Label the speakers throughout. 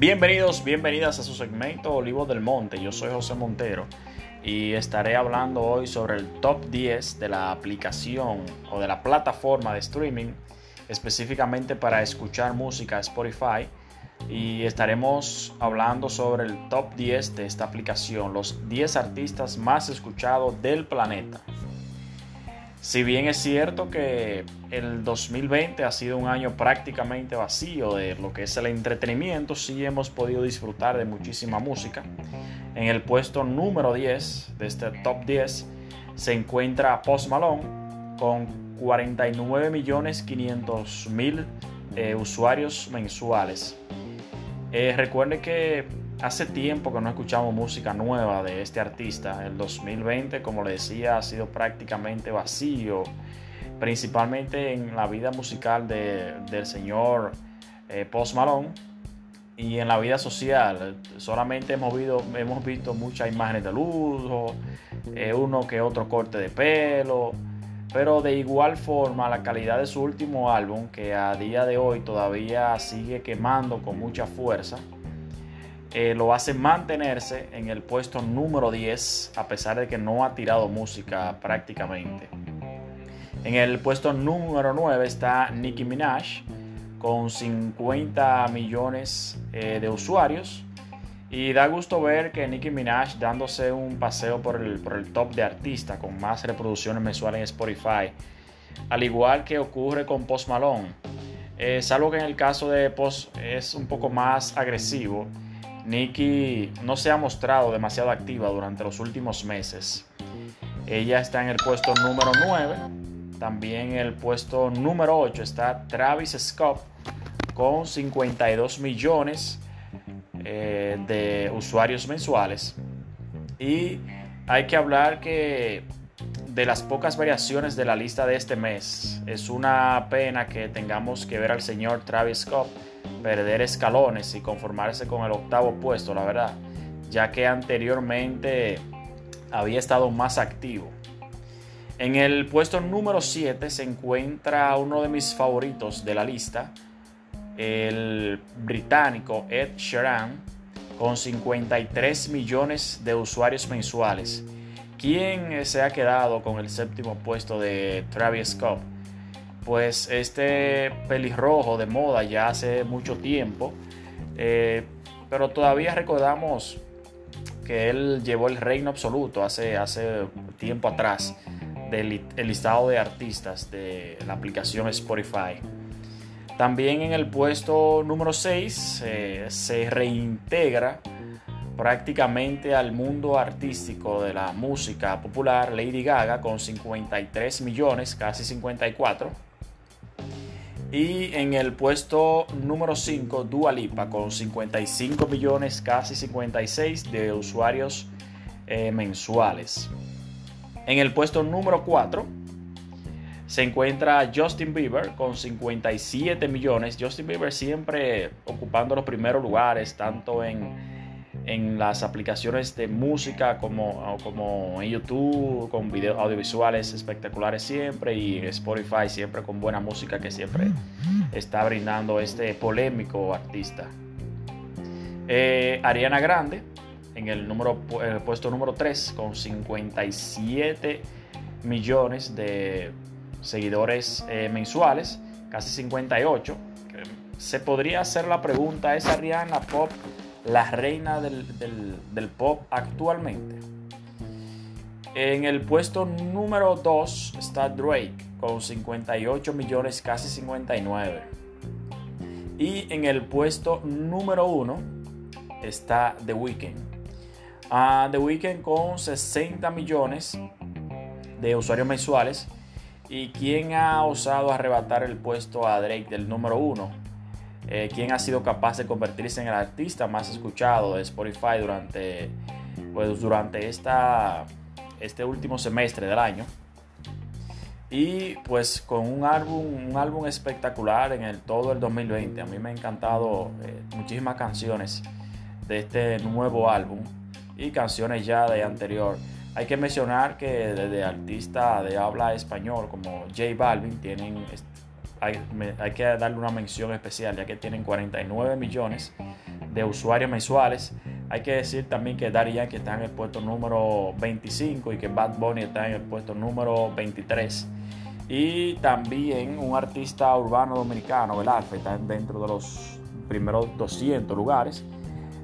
Speaker 1: Bienvenidos, bienvenidas a su segmento Olivos del Monte. Yo soy José Montero y estaré hablando hoy sobre el top 10 de la aplicación o de la plataforma de streaming específicamente para escuchar música Spotify y estaremos hablando sobre el top 10 de esta aplicación, los 10 artistas más escuchados del planeta. Si bien es cierto que el 2020 ha sido un año prácticamente vacío de lo que es el entretenimiento, sí hemos podido disfrutar de muchísima música. En el puesto número 10 de este top 10 se encuentra Post Malone con 49.500.000 eh, usuarios mensuales. Eh, recuerde que hace tiempo que no escuchamos música nueva de este artista. El 2020, como le decía, ha sido prácticamente vacío, principalmente en la vida musical del señor eh, Post Malone y en la vida social. Solamente hemos, visto, hemos visto muchas imágenes de lujo, eh, uno que otro corte de pelo. Pero de igual forma, la calidad de su último álbum, que a día de hoy todavía sigue quemando con mucha fuerza, eh, lo hace mantenerse en el puesto número 10 a pesar de que no ha tirado música prácticamente. En el puesto número 9 está Nicki Minaj con 50 millones eh, de usuarios. Y da gusto ver que Nicki Minaj dándose un paseo por el, por el top de artista con más reproducciones mensuales en Spotify. Al igual que ocurre con Post Malone. Eh, salvo que en el caso de Post es un poco más agresivo Nikki no se ha mostrado demasiado activa durante los últimos meses. Ella está en el puesto número 9. También en el puesto número 8 está Travis Scott con 52 millones eh, de usuarios mensuales. Y hay que hablar que de las pocas variaciones de la lista de este mes, es una pena que tengamos que ver al señor Travis Scott perder escalones y conformarse con el octavo puesto, la verdad, ya que anteriormente había estado más activo. En el puesto número 7 se encuentra uno de mis favoritos de la lista, el británico Ed Sheeran, con 53 millones de usuarios mensuales. ¿Quién se ha quedado con el séptimo puesto de Travis Scott? pues este pelirrojo de moda ya hace mucho tiempo, eh, pero todavía recordamos que él llevó el reino absoluto hace, hace tiempo atrás del listado de artistas de la aplicación Spotify. También en el puesto número 6 eh, se reintegra prácticamente al mundo artístico de la música popular Lady Gaga con 53 millones, casi 54 y en el puesto número 5, Dua Lipa, con 55 millones, casi 56 de usuarios eh, mensuales. En el puesto número 4 se encuentra Justin Bieber con 57 millones. Justin Bieber siempre ocupando los primeros lugares, tanto en en las aplicaciones de música como, como en YouTube, con videos audiovisuales espectaculares siempre y Spotify siempre con buena música que siempre está brindando este polémico artista. Eh, Ariana Grande en el, número, puesto número 3 con 57 millones de seguidores eh, mensuales, casi 58. Se podría hacer la pregunta, ¿es Ariana Pop la reina del, pop actualmente. En el puesto número 2 está Drake con 58 millones, casi 59. Y en el puesto número 1 está The Weeknd. Ah, The Weeknd con 60 millones de usuarios mensuales. ¿Y quién ha osado arrebatar el puesto a Drake del número 1? Eh, quién ha sido capaz de convertirse en el artista más escuchado de Spotify durante, pues, durante esta, este último semestre del año. Y pues con un álbum, un álbum espectacular en el todo el 2020. A mí me han encantado eh, muchísimas canciones de este nuevo álbum y canciones ya de anterior. Hay que mencionar que desde artistas de habla español como J Balvin tienen hay, que darle una mención especial, ya que tienen 49 millones de usuarios mensuales. Hay que decir también que Daddy Yankee está en el puesto número 25 y que Bad Bunny está en el puesto número 23. Y también un artista urbano dominicano, el Alfa, está dentro de los primeros 200 lugares,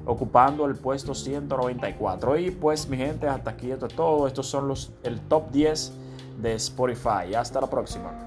Speaker 1: ocupando el puesto 194. Y pues mi gente, hasta aquí esto es todo. Estos son los, el top 10 de Spotify. Hasta la próxima.